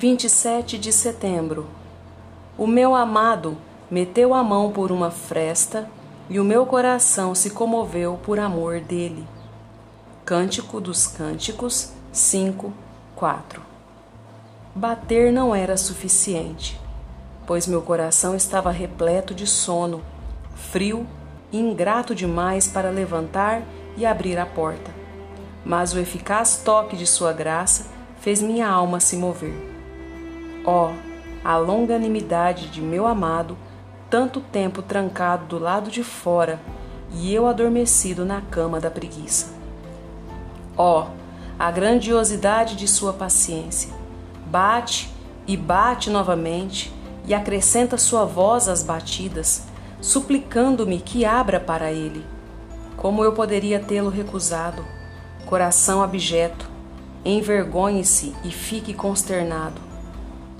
27 de setembro. O meu amado meteu a mão por uma fresta e o meu coração se comoveu por amor dele. Cântico dos Cânticos 5, 4 Bater não era suficiente, pois meu coração estava repleto de sono, frio e ingrato demais para levantar e abrir a porta. Mas o eficaz toque de Sua graça fez minha alma se mover. Ó, oh, a longanimidade de meu amado, tanto tempo trancado do lado de fora e eu adormecido na cama da preguiça. Ó, oh, a grandiosidade de Sua paciência Bate e bate novamente, e acrescenta sua voz às batidas, suplicando-me que abra para ele. Como eu poderia tê-lo recusado? Coração abjeto, envergonhe-se e fique consternado.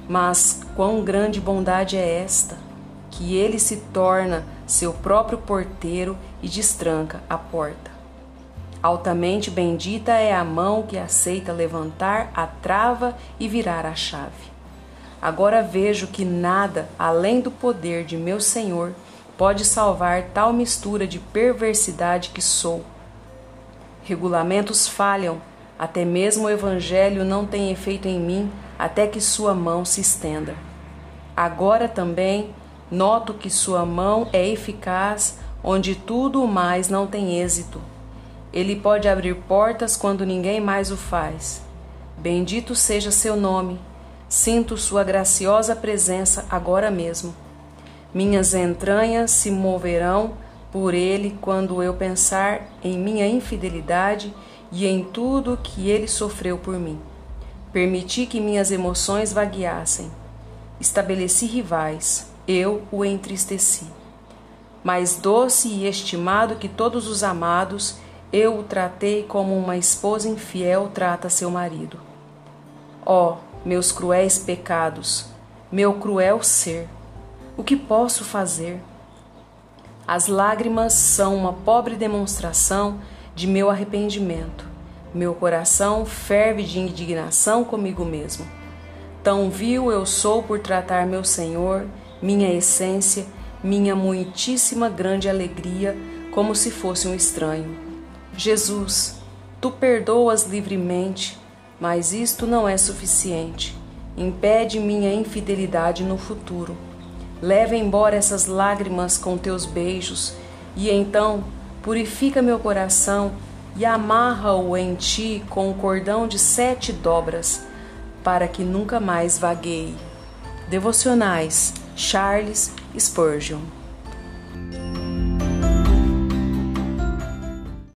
Mas quão grande bondade é esta, que ele se torna seu próprio porteiro e destranca a porta. Altamente bendita é a mão que aceita levantar a trava e virar a chave. Agora vejo que nada além do poder de meu Senhor pode salvar tal mistura de perversidade que sou. Regulamentos falham, até mesmo o Evangelho não tem efeito em mim até que sua mão se estenda. Agora também noto que sua mão é eficaz onde tudo o mais não tem êxito. Ele pode abrir portas quando ninguém mais o faz. Bendito seja seu nome. Sinto sua graciosa presença agora mesmo. Minhas entranhas se moverão por ele quando eu pensar em minha infidelidade e em tudo que ele sofreu por mim. Permiti que minhas emoções vagueassem. Estabeleci rivais, eu o entristeci. Mais doce e estimado que todos os amados, eu o tratei como uma esposa infiel trata seu marido. Ó, oh, meus cruéis pecados, meu cruel ser, o que posso fazer? As lágrimas são uma pobre demonstração de meu arrependimento. Meu coração ferve de indignação comigo mesmo. Tão vil eu sou por tratar meu Senhor, minha essência, minha muitíssima grande alegria, como se fosse um estranho. Jesus, tu perdoas livremente, mas isto não é suficiente. Impede minha infidelidade no futuro. Leva embora essas lágrimas com teus beijos, e então purifica meu coração e amarra-o em ti com um cordão de sete dobras, para que nunca mais vagueie. Devocionais Charles Spurgeon